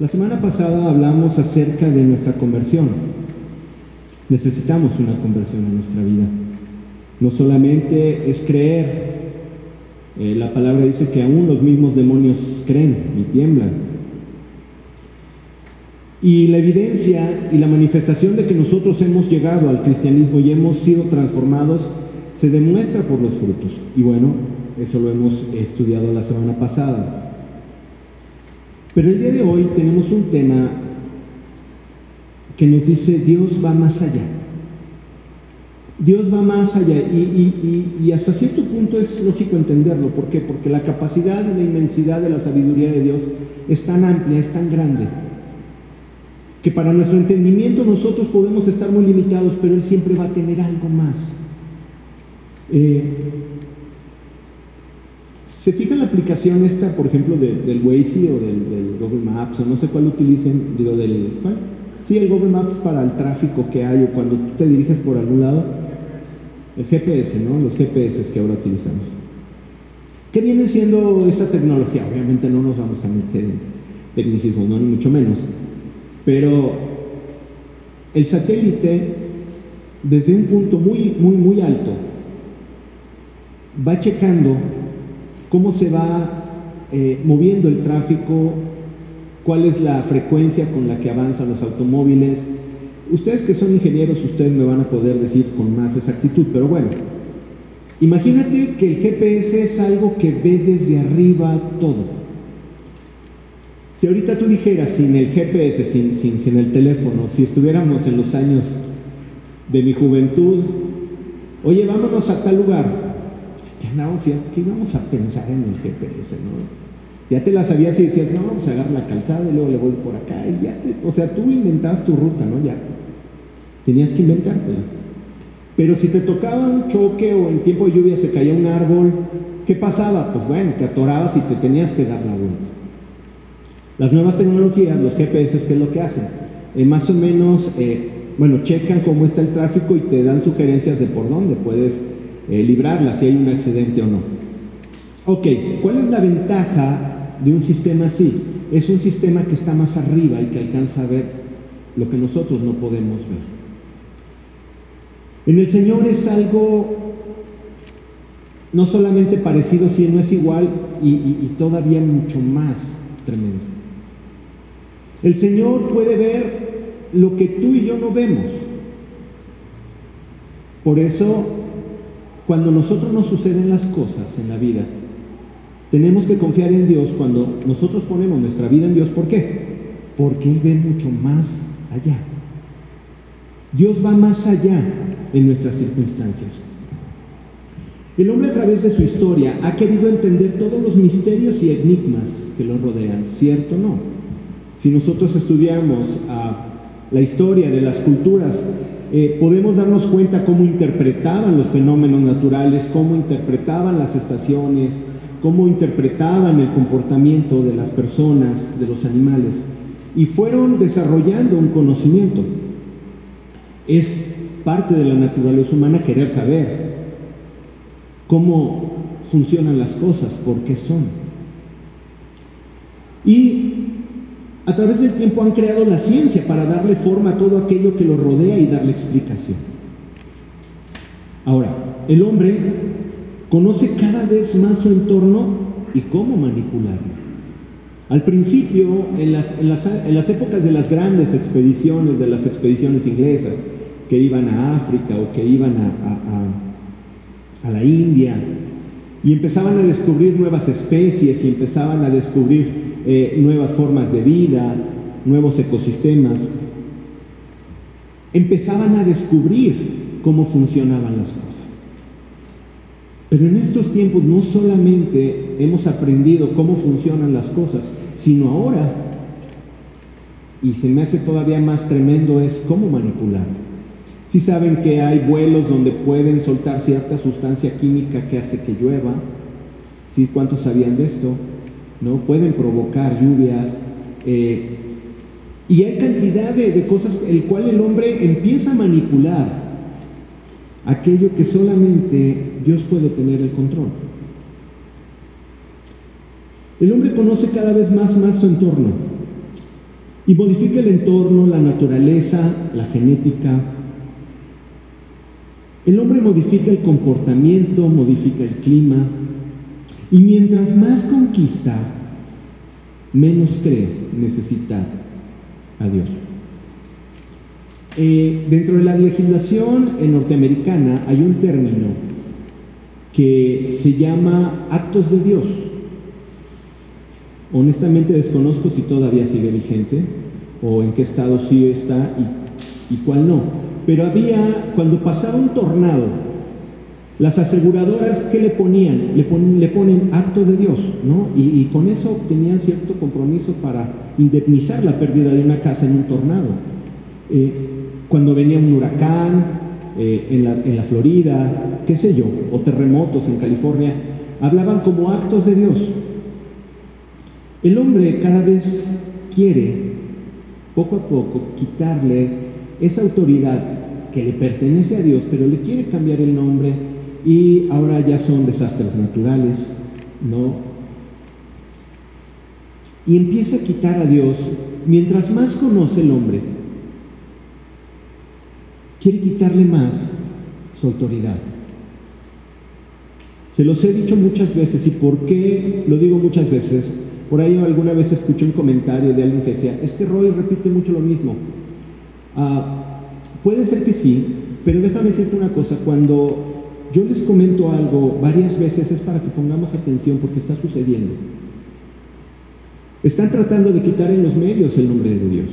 La semana pasada hablamos acerca de nuestra conversión. Necesitamos una conversión en nuestra vida. No solamente es creer, eh, la palabra dice que aún los mismos demonios creen y tiemblan. Y la evidencia y la manifestación de que nosotros hemos llegado al cristianismo y hemos sido transformados se demuestra por los frutos. Y bueno, eso lo hemos estudiado la semana pasada. Pero el día de hoy tenemos un tema que nos dice Dios va más allá. Dios va más allá y, hasta cierto punto es lógico entenderlo. ¿Por qué? Porque la capacidad y la inmensidad de la sabiduría de Dios es tan amplia, es tan grande, que para nuestro entendimiento nosotros podemos estar muy limitados, pero Él siempre va a tener algo más. Eh, ¿Se fija la aplicación esta, por ejemplo, del Waze o del, Google Maps, o no sé cuál utilicen, digo, del, ¿cuál? Sí, el Google Maps para el tráfico que hay o cuando tú te diriges por algún lado. El GPS, ¿no? Los GPS que ahora utilizamos. ¿Qué viene siendo esta tecnología? Obviamente no nos vamos a meter en tecnicismo, no, ni mucho menos. Pero el satélite, desde un punto muy, muy, muy alto, va checando cómo se va eh, moviendo el tráfico, cuál es la frecuencia con la que avanzan los automóviles. Ustedes que son ingenieros, ustedes me van a poder decir con más exactitud, pero bueno, imagínate que el GPS es algo que ve desde arriba todo. Si ahorita tú dijeras sin el GPS, sin, sin, sin el teléfono, si estuviéramos en los años de mi juventud, oye, vámonos a tal lugar, ¿qué, andamos, ¿qué íbamos a pensar en el GPS? ¿no? Ya te la sabías y decías, no, vamos a agarrar la calzada y luego le voy por acá. Y ya te, o sea, tú inventabas tu ruta, ¿no? Ya. Tenías que inventártela. Pero si te tocaba un choque o en tiempo de lluvia se caía un árbol, ¿qué pasaba? Pues bueno, te atorabas y te tenías que dar la vuelta. Las nuevas tecnologías, los GPS, ¿qué es lo que hacen? Eh, más o menos, eh, bueno, checan cómo está el tráfico y te dan sugerencias de por dónde puedes eh, librarla si hay un accidente o no. Ok, ¿cuál es la ventaja de un sistema así? Es un sistema que está más arriba y que alcanza a ver lo que nosotros no podemos ver. En el Señor es algo no solamente parecido, sino es igual y, y todavía mucho más tremendo. El Señor puede ver lo que tú y yo no vemos. Por eso cuando nosotros nos suceden las cosas en la vida, tenemos que confiar en Dios cuando nosotros ponemos nuestra vida en Dios. ¿Por qué? Porque Él ve mucho más allá. Dios va más allá en nuestras circunstancias. El hombre a través de su historia ha querido entender todos los misterios y enigmas que lo rodean, ¿cierto o no? Si nosotros estudiamos ah, la historia de las culturas eh, podemos darnos cuenta cómo interpretaban los fenómenos naturales, cómo interpretaban las estaciones, cómo interpretaban el comportamiento de las personas, de los animales, y fueron desarrollando un conocimiento. Es parte de la naturaleza humana querer saber cómo funcionan las cosas, por qué son. Y a través del tiempo han creado la ciencia para darle forma a todo aquello que lo rodea y darle explicación. Ahora, el hombre conoce cada vez más su entorno y cómo manipularlo. Al principio, en las, épocas de las grandes expediciones, de las expediciones inglesas, que iban a África o que iban a, a la India, y empezaban a descubrir nuevas especies y empezaban a descubrir eh, nuevas formas de vida, nuevos ecosistemas, empezaban a descubrir cómo funcionaban las cosas. Pero en estos tiempos no solamente hemos aprendido cómo funcionan las cosas, sino ahora, y se me hace todavía más tremendo, es cómo manipular. Si saben que hay vuelos donde pueden soltar cierta sustancia química que hace que llueva, ¿sí? ¿Cuántos sabían de esto? ¿no? Pueden provocar lluvias. Eh, y hay cantidad de, de cosas el cual el hombre empieza a manipular aquello que solamente Dios puede tener el control. El hombre conoce cada vez más, más su entorno. Y modifica el entorno, la naturaleza, la genética. El hombre modifica el comportamiento, modifica el clima. Y mientras más conquista, menos cree necesitar a Dios. Eh, dentro de la legislación norteamericana hay un término que se llama actos de Dios. Honestamente desconozco si todavía sigue vigente o en qué estado sí está y, cuál no. Pero había, cuando pasaba un tornado, las aseguradoras, ¿qué le ponían? Le, ponen acto de Dios, ¿no? Y, con eso obtenían cierto compromiso para indemnizar la pérdida de una casa en un tornado. Eh, cuando venía un huracán eh, en, la, en la Florida, qué sé yo, o terremotos en California, hablaban como actos de Dios. El hombre cada vez quiere, poco a poco, quitarle esa autoridad que le pertenece a Dios, pero le quiere cambiar el nombre y ahora ya son desastres naturales, ¿no? Y empieza a quitar a Dios, mientras más conoce el hombre, quiere quitarle más su autoridad. Se los he dicho muchas veces y por qué lo digo muchas veces, por ahí alguna vez escuché un comentario de alguien que decía, es que Roy repite mucho lo mismo. Ah, puede ser que sí, pero déjame decirte una cosa, cuando yo les comento algo varias veces es para que pongamos atención porque está sucediendo. Están tratando de quitar en los medios el nombre de Dios.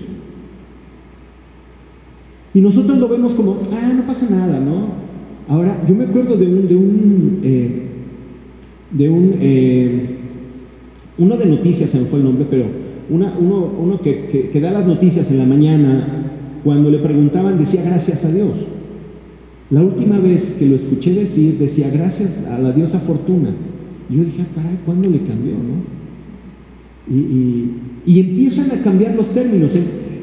Y nosotros lo vemos como, ah, no pasa nada, ¿no? Ahora, yo me acuerdo de un, de un, eh, de un eh, uno de noticias, se me fue el nombre, pero uno, uno que, da las noticias en la mañana, cuando le preguntaban decía gracias a Dios. La última vez que lo escuché decir decía gracias a la diosa Fortuna. Y yo dije, ah, caray, ¿cuándo le cambió? No? Y, empiezan a cambiar los términos.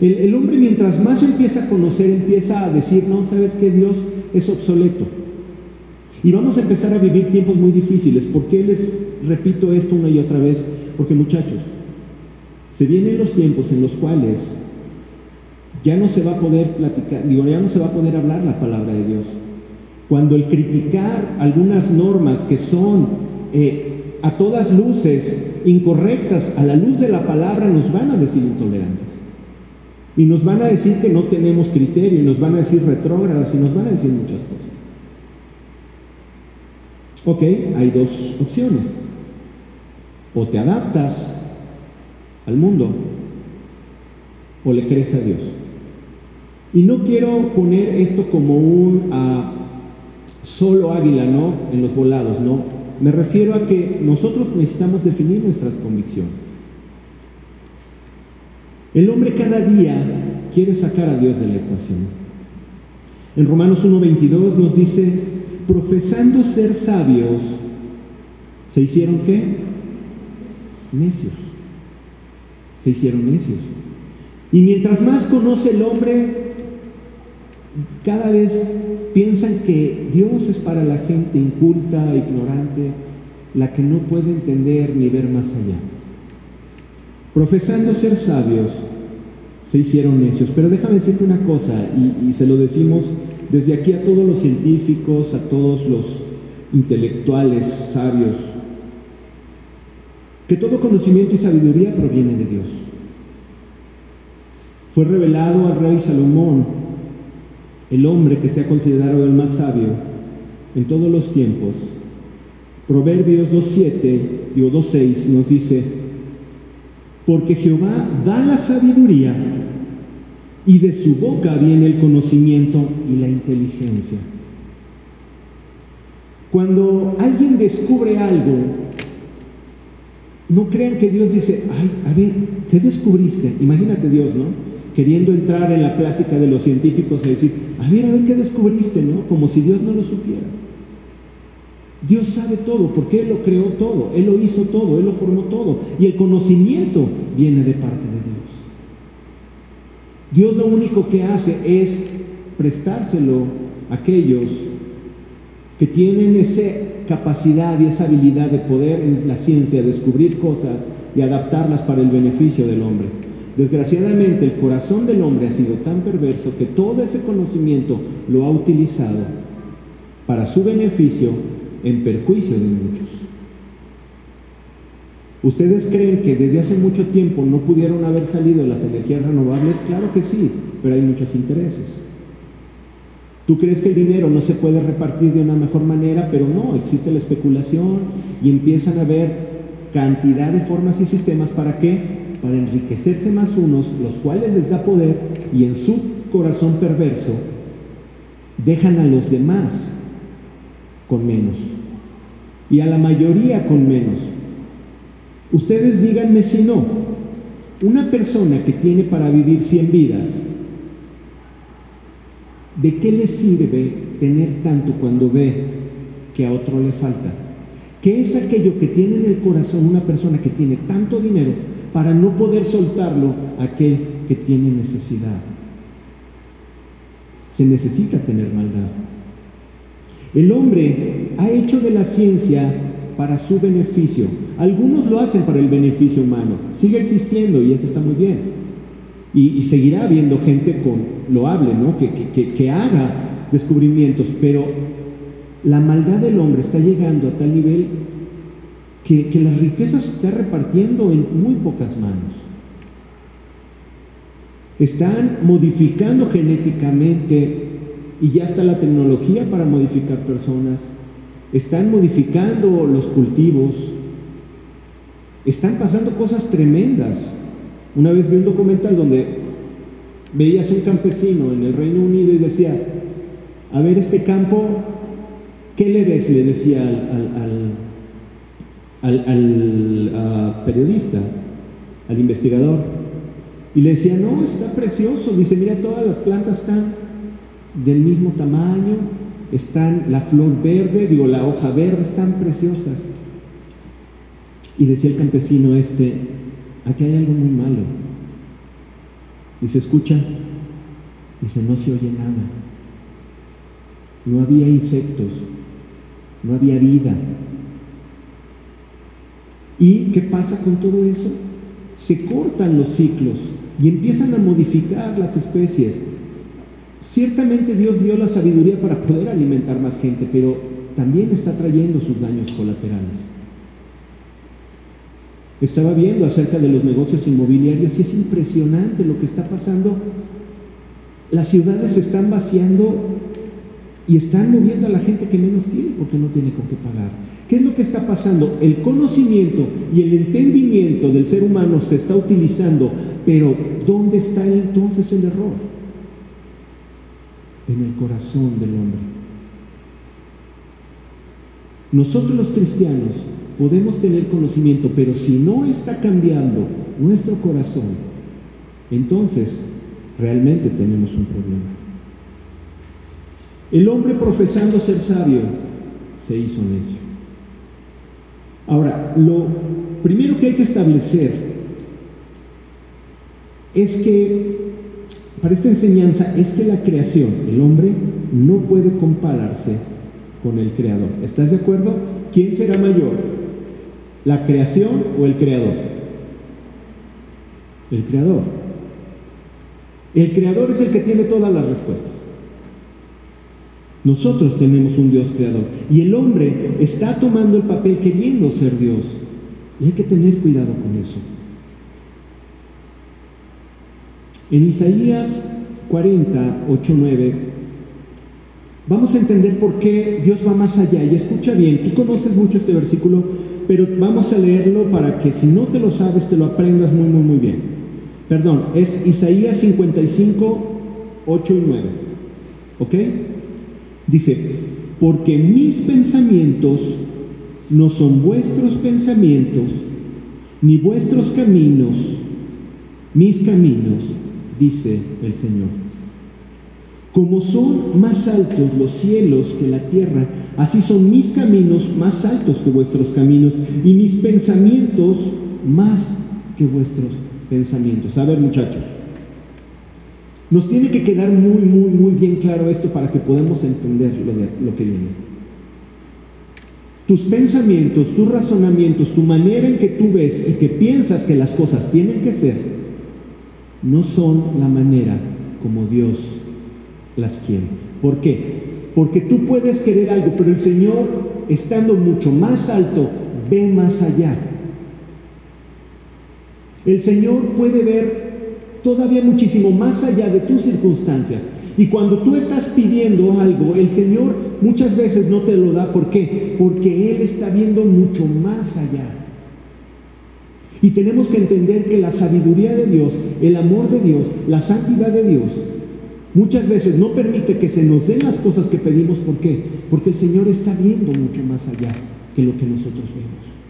El, el, hombre mientras más empieza a conocer, empieza a decir, no, sabes que Dios es obsoleto. Y vamos a empezar a vivir tiempos muy difíciles. ¿Por qué les repito esto una y otra vez? Porque muchachos, se vienen los tiempos en los cuales ya no se va a poder platicar, digo, ya no se va a poder hablar la palabra de Dios. Cuando el criticar algunas normas que son eh, a todas luces incorrectas, a la luz de la palabra, nos van a decir intolerantes. Y nos van a decir que no tenemos criterio, y nos van a decir retrógradas, y nos van a decir muchas cosas. Ok, hay dos opciones. O te adaptas al mundo o le crees a Dios. Y no quiero poner esto como un ah, solo águila, ¿no? En los volados, ¿no? Me refiero a que nosotros necesitamos definir nuestras convicciones. El hombre cada día quiere sacar a Dios de la ecuación. En Romanos 1.22 nos dice, profesando ser sabios, ¿se hicieron qué? necios. Se hicieron necios. Y mientras más conoce el hombre, cada vez piensan que Dios es para la gente inculta, ignorante, la que no puede entender ni ver más allá. Profesando ser sabios, se hicieron necios. Pero déjame decirte una cosa, y, y se lo decimos desde aquí a todos los científicos, a todos los intelectuales sabios que todo conocimiento y sabiduría proviene de Dios. Fue revelado al rey Salomón, el hombre que se ha considerado el más sabio en todos los tiempos. Proverbios 2.7 y 2.6 nos dice, porque Jehová da la sabiduría y de su boca viene el conocimiento y la inteligencia. Cuando alguien descubre algo, no crean que Dios dice, ay, a ver, ¿qué descubriste? Imagínate Dios, ¿no? Queriendo entrar en la plática de los científicos y decir, a ver, a ver, ¿qué descubriste? ¿No? Como si Dios no lo supiera. Dios sabe todo, porque Él lo creó todo, Él lo hizo todo, Él lo formó todo. Y el conocimiento viene de parte de Dios. Dios lo único que hace es prestárselo a aquellos que tienen esa capacidad y esa habilidad de poder en la ciencia descubrir cosas y adaptarlas para el beneficio del hombre. Desgraciadamente el corazón del hombre ha sido tan perverso que todo ese conocimiento lo ha utilizado para su beneficio en perjuicio de muchos. ¿Ustedes creen que desde hace mucho tiempo no pudieron haber salido las energías renovables? Claro que sí, pero hay muchos intereses. Tú crees que el dinero no se puede repartir de una mejor manera, pero no, existe la especulación y empiezan a haber cantidad de formas y sistemas para qué? Para enriquecerse más unos, los cuales les da poder y en su corazón perverso dejan a los demás con menos y a la mayoría con menos. Ustedes díganme si no, una persona que tiene para vivir 100 vidas, ¿de qué le sirve tener tanto cuando ve que a otro le falta? ¿Qué es aquello que tiene en el corazón una persona que tiene tanto dinero para no poder soltarlo a aquel que tiene necesidad? Se necesita tener maldad. El hombre ha hecho de la ciencia para su beneficio. Algunos lo hacen para el beneficio humano. Sigue existiendo y eso está muy bien. Y, seguirá habiendo gente con loable, ¿no? Que, que, que haga descubrimientos, pero la maldad del hombre está llegando a tal nivel que, las riquezas se está repartiendo en muy pocas manos. Están modificando genéticamente y ya está la tecnología para modificar personas. Están modificando los cultivos. Están pasando cosas tremendas. Una vez vi un documental donde veías un campesino en el Reino Unido y decía, a ver este campo, ¿qué le ves? Le decía al, ah, periodista, al investigador. Y le decía, no, está precioso. Dice, mira, todas las plantas están del mismo tamaño, están la flor verde, digo, la hoja verde, están preciosas. Y decía el campesino este, aquí hay algo muy malo. Se escucha, dice, no se oye nada. No había insectos, no había vida. ¿Y qué pasa con todo eso? Se cortan los ciclos y empiezan a modificar las especies. Ciertamente Dios dio la sabiduría para poder alimentar más gente, pero también está trayendo sus daños colaterales. Estaba viendo acerca de los negocios inmobiliarios y es impresionante lo que está pasando. Las ciudades se están vaciando y están moviendo a la gente que menos tiene porque no tiene con qué pagar. ¿Qué es lo que está pasando? El conocimiento y el entendimiento del ser humano se está utilizando, pero ¿dónde está entonces el error? en el corazón del hombre. Nosotros los cristianos podemos tener conocimiento, pero si no está cambiando nuestro corazón, entonces realmente tenemos un problema. El hombre profesando ser sabio se hizo necio. Ahora, lo primero que hay que establecer es que para esta enseñanza es que la creación, el hombre, no puede compararse con el creador. ¿Estás de acuerdo? ¿Quién será mayor? ¿La creación o el creador? El creador. El creador es el que tiene todas las respuestas. Nosotros tenemos un Dios creador y el hombre está tomando el papel queriendo ser Dios. Y hay que tener cuidado con eso. En Isaías 40, 8, 9, vamos a entender por qué Dios va más allá. Y escucha bien, tú conoces mucho este versículo, pero vamos a leerlo para que si no te lo sabes, te lo aprendas muy, muy, muy bien. Perdón, es Isaías 55, 8 y 9. ¿Ok? Dice, porque mis pensamientos no son vuestros pensamientos, ni vuestros caminos, mis caminos dice el Señor. Como son más altos los cielos que la tierra, así son mis caminos más altos que vuestros caminos y mis pensamientos más que vuestros pensamientos. A ver muchachos, nos tiene que quedar muy, muy, muy bien claro esto para que podamos entender lo, que viene. Tus pensamientos, tus razonamientos, tu manera en que tú ves y que piensas que las cosas tienen que ser, no son la manera como Dios las quiere. ¿Por qué? Porque tú puedes querer algo, pero el Señor, estando mucho más alto, ve más allá. El Señor puede ver todavía muchísimo más allá de tus circunstancias. Y cuando tú estás pidiendo algo, el Señor muchas veces no te lo da. ¿Por qué? Porque Él está viendo mucho más allá. Y tenemos que entender que la sabiduría de Dios, el amor de Dios, la santidad de Dios, muchas veces no permite que se nos den las cosas que pedimos. ¿Por qué? Porque el Señor está viendo mucho más allá que lo que nosotros vemos.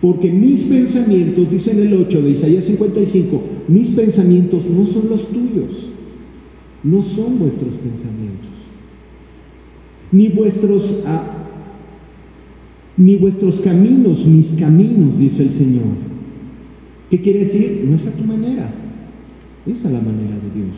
Porque mis pensamientos, dice en el 8 de Isaías 55, mis pensamientos no son los tuyos, no son vuestros pensamientos, ni vuestros, ah, ni vuestros caminos, mis caminos, dice el Señor. ¿Qué quiere decir? No es a tu manera, es a la manera de Dios.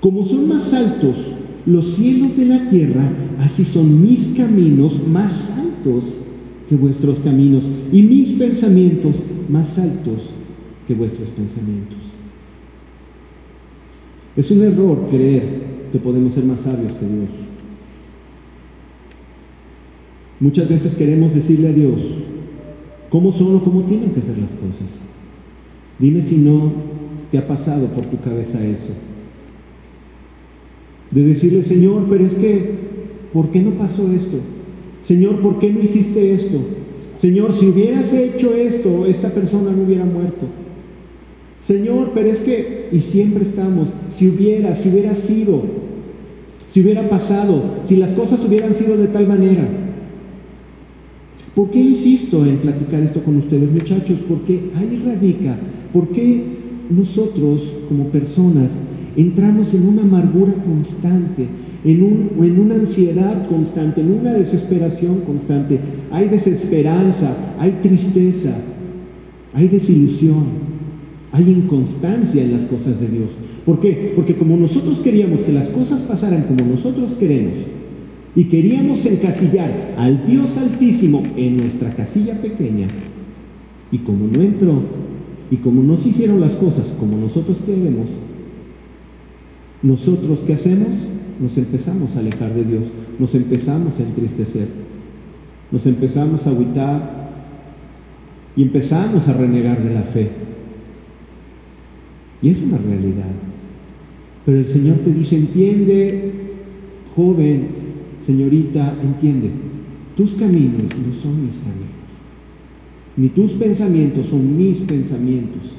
Como son más altos los cielos de la tierra, así son mis caminos más altos que vuestros caminos y mis pensamientos más altos que vuestros pensamientos. Es un error creer que podemos ser más sabios que Dios. Muchas veces queremos decirle a Dios cómo son o cómo tienen que ser las cosas. Dime si no te ha pasado por tu cabeza eso. De decirle, Señor, pero es que, ¿por qué no pasó esto? Señor, ¿por qué no hiciste esto? Señor, si hubieras hecho esto, esta persona no hubiera muerto. Señor, pero es que, y siempre estamos, si hubiera, si hubiera sido, si hubiera pasado, si las cosas hubieran sido de tal manera. ¿Por qué insisto en platicar esto con ustedes, muchachos? Porque ahí radica, ¿por qué nosotros como personas entramos en una amargura constante? En, un, en una ansiedad constante, en una desesperación constante. Hay desesperanza, hay tristeza, hay desilusión, hay inconstancia en las cosas de Dios. ¿Por qué? Porque como nosotros queríamos que las cosas pasaran como nosotros queremos y queríamos encasillar al Dios Altísimo en nuestra casilla pequeña, y como no entró, y como no se hicieron las cosas como nosotros queremos, nosotros ¿qué hacemos? Nos empezamos a alejar de Dios, nos empezamos a entristecer, nos empezamos a agüitar y empezamos a renegar de la fe. Y es una realidad. Pero el Señor te dice, entiende, joven, señorita, entiende, tus caminos no son mis caminos, ni tus pensamientos son mis pensamientos,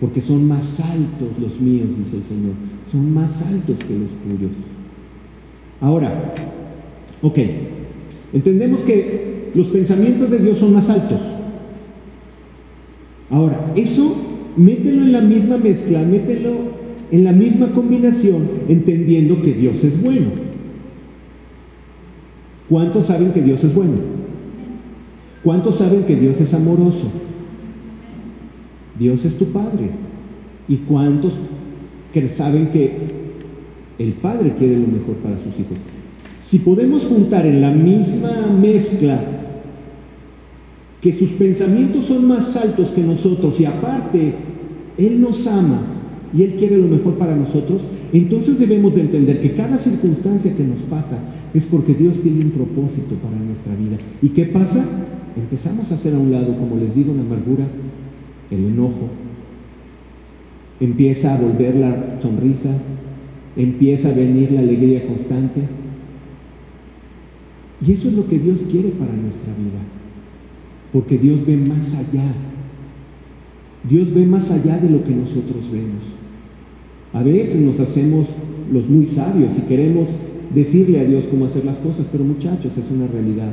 porque son más altos los míos, dice el Señor, son más altos que los tuyos. Ahora, ok, entendemos que los pensamientos de Dios son más altos. Ahora, eso mételo en la misma mezcla, mételo en la misma combinación, entendiendo que Dios es bueno. ¿Cuántos saben que Dios es bueno? ¿Cuántos saben que Dios es amoroso? Dios es tu Padre. ¿Y cuántos que saben que el padre quiere lo mejor para sus hijos. Si podemos juntar en la misma mezcla que sus pensamientos son más altos que nosotros y aparte Él nos ama y Él quiere lo mejor para nosotros, entonces debemos de entender que cada circunstancia que nos pasa es porque Dios tiene un propósito para nuestra vida. ¿Y qué pasa? Empezamos a hacer a un lado, como les digo, la amargura, el enojo, empieza a volver la sonrisa, empieza a venir la alegría constante. Y eso es lo que Dios quiere para nuestra vida, porque Dios ve más allá. Dios ve más allá de lo que nosotros vemos. A veces nos hacemos los muy sabios y queremos decirle a Dios cómo hacer las cosas, pero muchachos, es una realidad.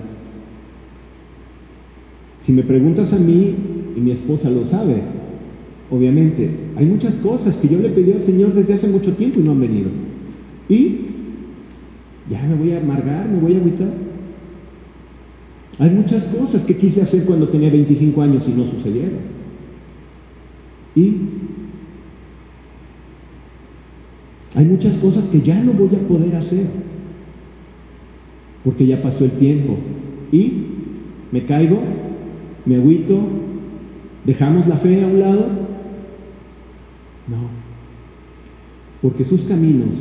Si me preguntas a mí, y mi esposa lo sabe, obviamente, hay muchas cosas que yo le pedí al Señor desde hace mucho tiempo y no han venido. Y ya me voy a amargar, me voy a agüitar. Hay muchas cosas que quise hacer cuando tenía 25 años y no sucedieron. Y hay muchas cosas que ya no voy a poder hacer porque ya pasó el tiempo. Y me caigo, me agüito, dejamos la fe a un lado No, porque sus caminos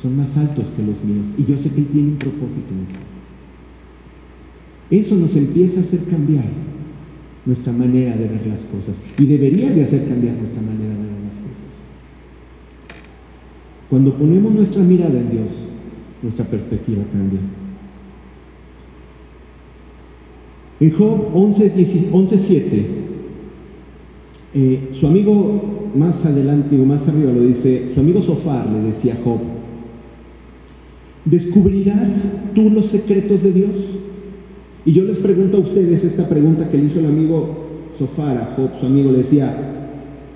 son más altos que los míos y yo sé que Él tiene un propósito Eso nos empieza a hacer cambiar nuestra manera de ver las cosas y debería de hacer cambiar nuestra manera de ver las cosas. Cuando ponemos nuestra mirada en Dios, nuestra perspectiva cambia. En Job 11.7, eh, su amigo más adelante o más arriba lo dice, su amigo Sofar le decía a Job, ¿descubrirás tú los secretos de Dios? Y yo les pregunto a ustedes esta pregunta que le hizo el amigo Sofar a Job, su amigo le decía,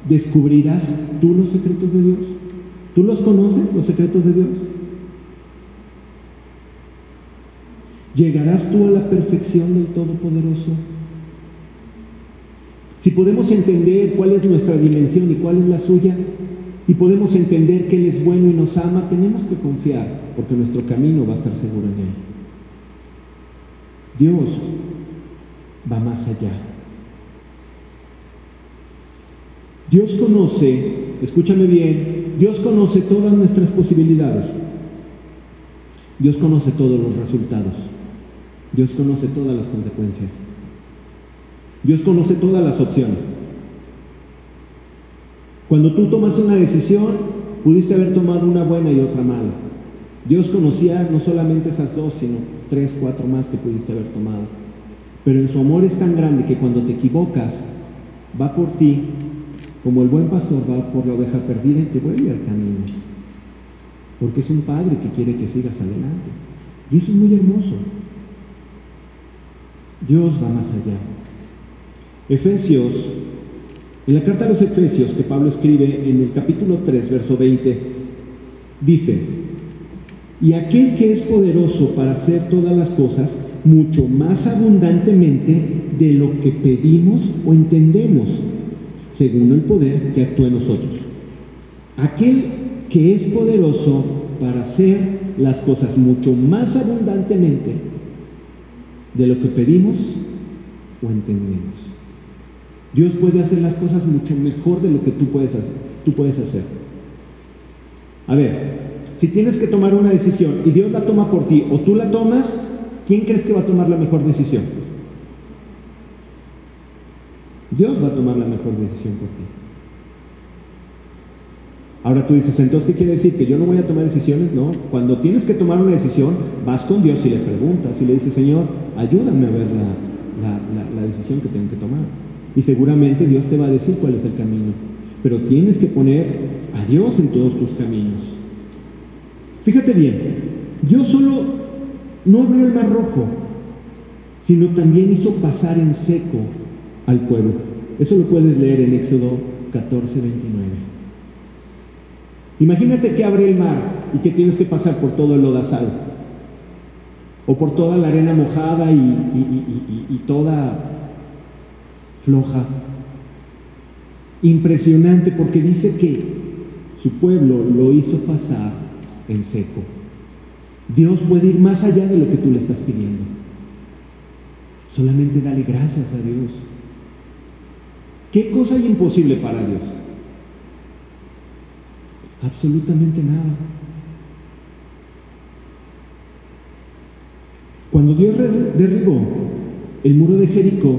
¿descubrirás tú los secretos de Dios? ¿Tú los conoces, los secretos de Dios? ¿Llegarás tú a la perfección del Todopoderoso? Si podemos entender cuál es nuestra dimensión y cuál es la suya, y podemos entender que Él es bueno y nos ama, tenemos que confiar, porque nuestro camino va a estar seguro en Él. Dios va más allá. Dios conoce, escúchame bien, Dios conoce todas nuestras posibilidades. Dios conoce todos los resultados. Dios conoce todas las consecuencias. Dios conoce todas las opciones. Cuando tú tomas una decisión, pudiste haber tomado una buena y otra mala. Dios conocía no solamente esas dos, sino tres, cuatro más que pudiste haber tomado. Pero en su amor es tan grande que cuando te equivocas, va por ti, como el buen pastor va por la oveja perdida y te vuelve al camino. Porque es un padre que quiere que sigas adelante. Y eso es muy hermoso. Dios va más allá. Efesios, en la carta a los Efesios que Pablo escribe en el capítulo 3, verso 20, dice, y aquel que es poderoso para hacer todas las cosas mucho más abundantemente de lo que pedimos o entendemos, según el poder que actúa en nosotros. Aquel que es poderoso para hacer las cosas mucho más abundantemente de lo que pedimos o entendemos. Dios puede hacer las cosas mucho mejor de lo que tú puedes hacer. Tú puedes hacer. A ver, si tienes que tomar una decisión y Dios la toma por ti o tú la tomas, ¿quién crees que va a tomar la mejor decisión? Dios va a tomar la mejor decisión por ti. Ahora tú dices, entonces, ¿qué quiere decir? Que yo no voy a tomar decisiones, ¿no? Cuando tienes que tomar una decisión, vas con Dios y le preguntas y le dices, Señor, ayúdame a ver la, decisión que tengo que tomar. Y seguramente Dios te va a decir cuál es el camino. Pero tienes que poner a Dios en todos tus caminos. Fíjate bien, Dios solo no abrió el mar rojo, sino también hizo pasar en seco al pueblo. Eso lo puedes leer en Éxodo 14, 29. Imagínate que abre el mar y que tienes que pasar por todo el lodazal, o por toda la arena mojada y, toda floja. Impresionante porque dice que su pueblo lo hizo pasar en seco. Dios puede ir más allá de lo que tú le estás pidiendo. Solamente dale gracias a Dios. ¿Qué cosa hay imposible para Dios? Absolutamente nada. Cuando Dios derribó el muro de Jericó,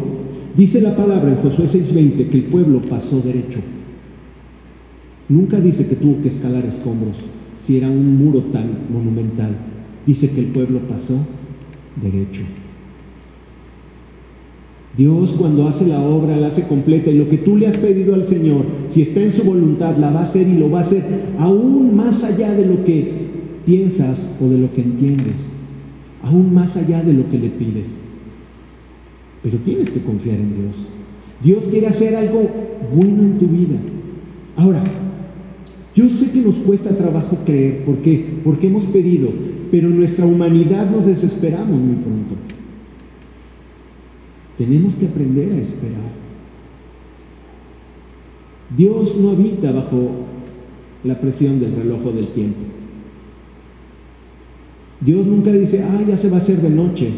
dice la palabra en Josué 6:20 que el pueblo pasó derecho. Nunca dice que tuvo que escalar escombros, si era un muro tan monumental. Dice que el pueblo pasó derecho. Dios cuando hace la obra la hace completa y lo que tú le has pedido al Señor, si está en su voluntad, la va a hacer y lo va a hacer aún más allá de lo que piensas o de lo que entiendes, aún más allá de lo que le pides. Pero tienes que confiar en Dios. Dios quiere hacer algo bueno en tu vida. Ahora, yo sé que nos cuesta trabajo creer, ¿por qué? Porque hemos pedido, pero nuestra humanidad nos desesperamos muy pronto. Tenemos que aprender a esperar. Dios no habita bajo la presión del reloj del tiempo. Dios nunca dice, ah, ya se va a hacer de noche.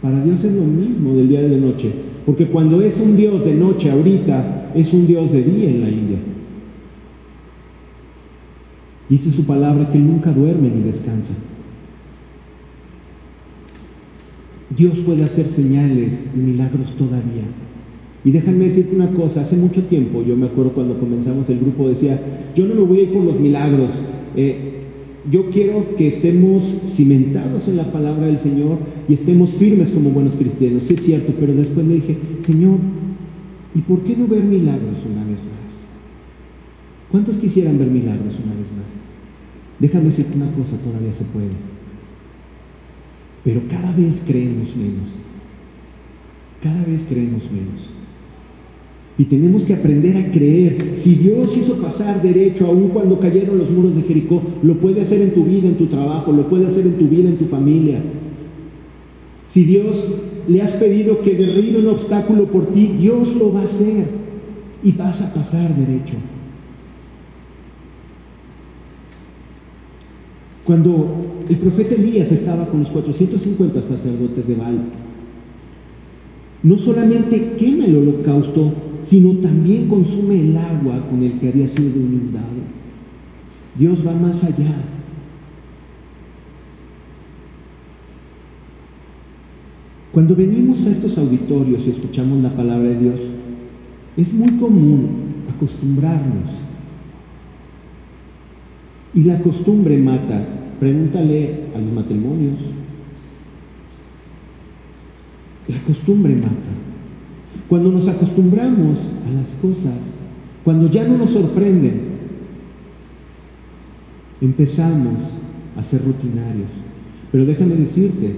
Para Dios es lo mismo del día de noche. Porque cuando es un Dios de noche ahorita, es un Dios de día en la India. Dice su palabra que nunca duerme ni descansa. Dios puede hacer señales y milagros todavía. Y déjame decirte una cosa, hace mucho tiempo, yo me acuerdo cuando comenzamos el grupo, decía, yo no me voy a ir por los milagros, eh, yo quiero que estemos cimentados en la palabra del Señor y estemos firmes como buenos cristianos. Sí es cierto, pero después me dije, Señor, ¿y por qué no ver milagros una vez más? ¿Cuántos quisieran ver milagros una vez más? Déjame decirte una cosa, todavía se puede. Pero cada vez creemos menos. Cada vez creemos menos. Y tenemos que aprender a creer. Si Dios hizo pasar derecho aún cuando cayeron los muros de Jericó, lo puede hacer en tu vida, en tu trabajo, lo puede hacer en tu vida, en tu familia. Si Dios le has pedido que derribe un obstáculo por ti, Dios lo va a hacer y vas a pasar derecho. Cuando el profeta Elías estaba con los 450 sacerdotes de Baal, no solamente quema el holocausto, sino también consume el agua con el que había sido inundado. Dios va más allá. Cuando venimos a estos auditorios y escuchamos la palabra de Dios, es muy común acostumbrarnos. Y la costumbre mata. Pregúntale a los matrimonios. La costumbre mata. Cuando nos acostumbramos a las cosas, cuando ya no nos sorprenden, empezamos a ser rutinarios. Pero déjame decirte,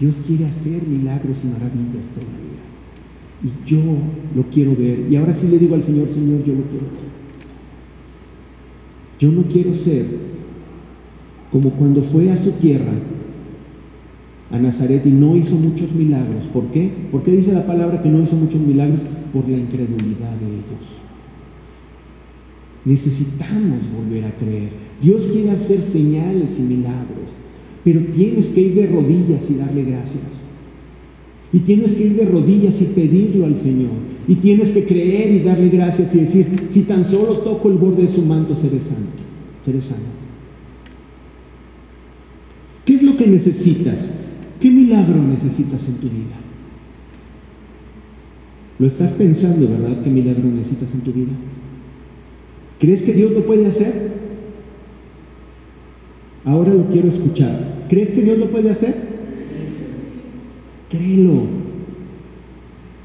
Dios quiere hacer milagros y maravillas todavía. Y yo lo quiero ver. Y ahora sí le digo al Señor, Señor, yo lo quiero ver. Yo no quiero ser como cuando fue a su tierra a Nazaret y no hizo muchos milagros. ¿Por qué? ¿Por qué dice la palabra que no hizo muchos milagros? Por la incredulidad de ellos. Necesitamos volver a creer. Dios quiere hacer señales y milagros, pero tienes que ir de rodillas y darle gracias. Y tienes que ir de rodillas y pedirlo al Señor. Y tienes que creer y darle gracias y decir, si tan solo toco el borde de su manto, seré sano. Seré sano. ¿Qué es lo que necesitas? ¿Qué milagro necesitas en tu vida? ¿Lo estás pensando, verdad? ¿Qué milagro necesitas en tu vida? ¿Crees que Dios lo puede hacer? Ahora lo quiero escuchar. ¿Crees que Dios lo puede hacer? Créelo.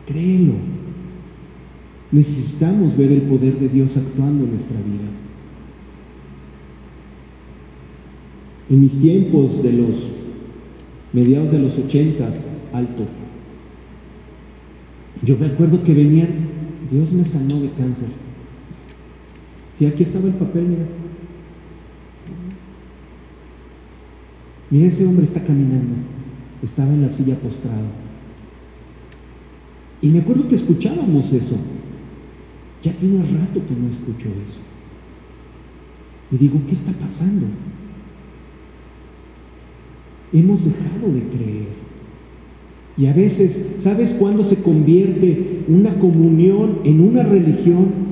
Créelo. Necesitamos ver el poder de Dios actuando en nuestra vida. En mis tiempos de los mediados de los ochentas, alto. Yo me acuerdo que venían, Dios me sanó de cáncer. Si aquí estaba el papel, mira. Mira, ese hombre está caminando. Estaba en la silla postrado. Y me acuerdo que escuchábamos eso. Ya tiene rato que no escucho eso. Y digo, ¿qué está pasando? Hemos dejado de creer. Y a veces, ¿sabes cuándo se convierte una comunión en una religión?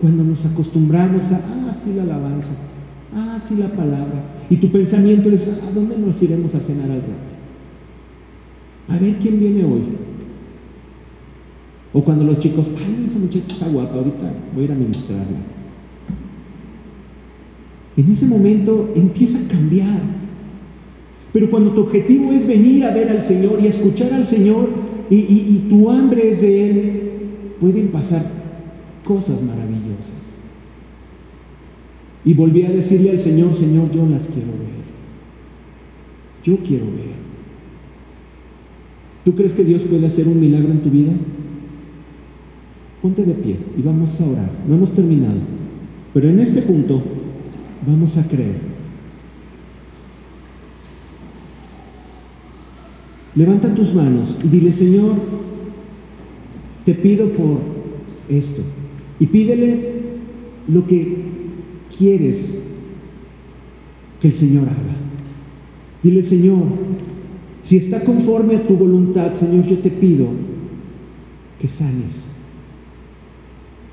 Cuando nos acostumbramos a, ah, sí la alabanza, ah, sí la palabra. Y tu pensamiento es, ¿a dónde nos iremos a cenar al rato? A ver quién viene hoy. O cuando los chicos, ay, esa muchacha está guapa, ahorita voy a ir a ministrarla en ese momento empieza a cambiar. Pero cuando tu objetivo es venir a ver al Señor y escuchar al Señor y, tu hambre es de Él, pueden pasar cosas maravillosas. Y volví a decirle al Señor, Señor, yo las quiero ver. Yo quiero ver. ¿Tú crees que Dios puede hacer un milagro en tu vida? Ponte de pie y vamos a orar. No hemos terminado. Pero en este punto Vamos a creer. Levanta tus manos y dile, Señor, te pido por esto. Y pídele lo que quieres que el Señor haga. Dile, Señor, Si está conforme a tu voluntad, Señor, yo te pido que sanes.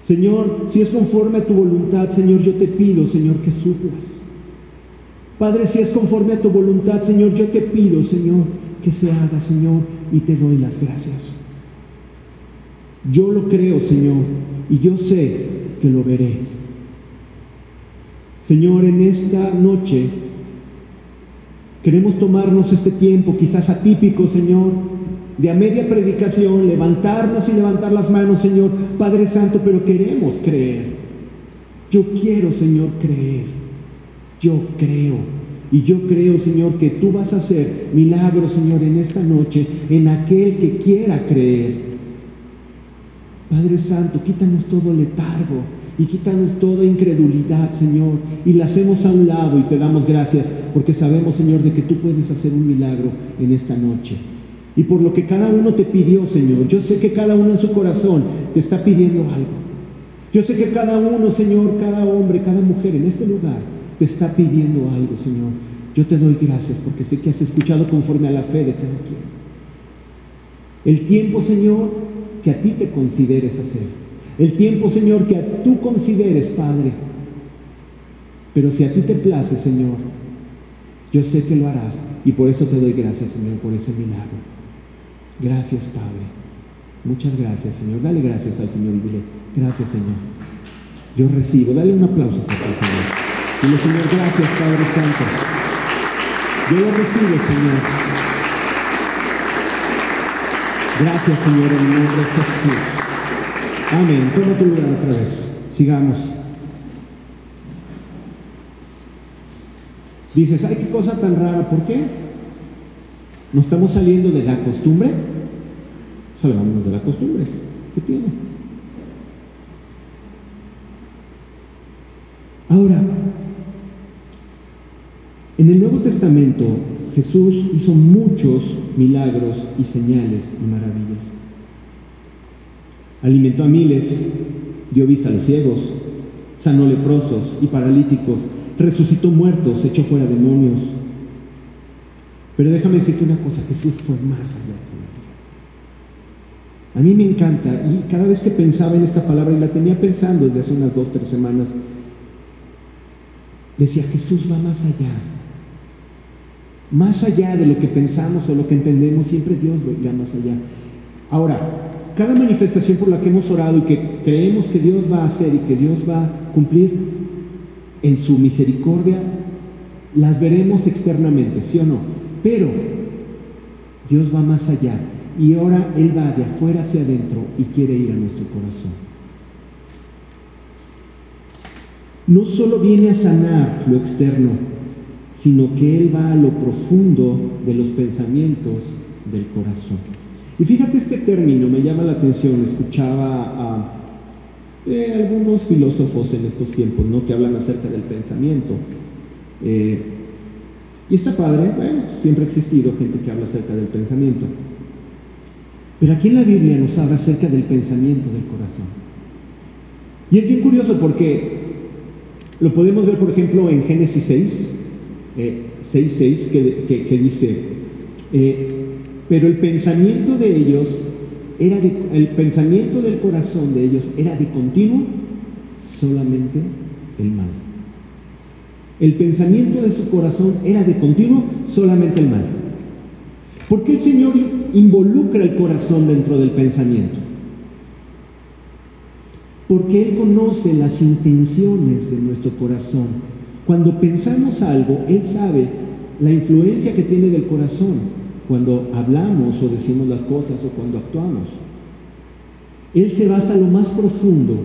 Señor, si es conforme a tu voluntad, Señor, yo te pido, Señor, que suplas. Padre, si es conforme a tu voluntad, Señor, yo te pido, Señor, que se haga, Señor, y te doy las gracias. Yo lo creo, Señor, y yo sé que lo veré. Señor, en esta noche queremos tomarnos este tiempo, quizás atípico, Señor, de a media predicación, levantarnos y levantar las manos, Señor, Padre Santo, pero queremos creer. Yo quiero, Señor, creer. Yo creo. Y yo creo, Señor, que tú vas a hacer milagros, Señor, en esta noche, en aquel que quiera creer. Padre Santo, quítanos todo letargo y quítanos toda incredulidad, Señor, y la hacemos a un lado y te damos gracias porque sabemos, Señor, de que tú puedes hacer un milagro en esta noche y por lo que cada uno te pidió, Señor. Yo sé que cada uno en su corazón te está pidiendo algo. Yo sé que cada uno, Señor, cada hombre, cada mujer en este lugar te está pidiendo algo, Señor. Yo te doy gracias porque sé que has escuchado conforme a la fe de cada quien. El tiempo, Señor, que a ti te consideres hacer. El tiempo, Señor, que a tú consideres, Padre. Pero si a ti te place, Señor, yo sé que lo harás y por eso te doy gracias, Señor, por ese milagro. Gracias, Padre. Muchas gracias, Señor. Dale gracias al Señor y dile, gracias, Señor. Yo recibo. Dale un aplauso al Señor. Dile, Señor, gracias, Padre Santo. Yo lo recibo, Señor. Gracias, Señor, en el nombre de Jesús. Amén. Toma tu lugar otra vez. Sigamos. Dices, ay, qué cosa tan rara. ¿Por qué? ¿No estamos saliendo de la costumbre? Salgamos de la costumbre. ¿Qué tiene? Ahora, en el Nuevo Testamento Jesús hizo muchos milagros y señales y maravillas. Alimentó a miles, dio vista a los ciegos, sanó leprosos y paralíticos, resucitó muertos, echó fuera demonios, pero déjame decirte una cosa, Jesús fue más allá todavía. A mí me encanta y cada vez que pensaba en esta palabra y la tenía pensando desde hace unas dos, tres semanas, decía, Jesús va más allá. Más allá de lo que pensamos o lo que entendemos, siempre Dios va más allá. Ahora, cada manifestación por la que hemos orado y que creemos que Dios va a hacer y que Dios va a cumplir en su misericordia, las veremos externamente, ¿sí o no? Pero Dios va más allá y ahora Él va de afuera hacia adentro y quiere ir a nuestro corazón. No solo viene a sanar lo externo, sino que Él va a lo profundo de los pensamientos del corazón. Y fíjate este término, me llama la atención, escuchaba a eh, algunos filósofos en estos tiempos, ¿no? Que hablan acerca del pensamiento. Eh, y está padre, bueno, siempre ha existido gente que habla acerca del pensamiento. Pero aquí en la Biblia nos habla acerca del pensamiento del corazón. Y es bien curioso porque lo podemos ver, por ejemplo, en Génesis 6, 6, 6, que, dice, eh, pero el pensamiento de ellos era el pensamiento del corazón de ellos era de continuo solamente el mal. El pensamiento de su corazón era de continuo solamente el mal. ¿Por qué el Señor involucra el corazón dentro del pensamiento? Porque Él conoce las intenciones de nuestro corazón. Cuando pensamos algo, Él sabe la influencia que tiene del corazón cuando hablamos o decimos las cosas o cuando actuamos. Él se va hasta lo más profundo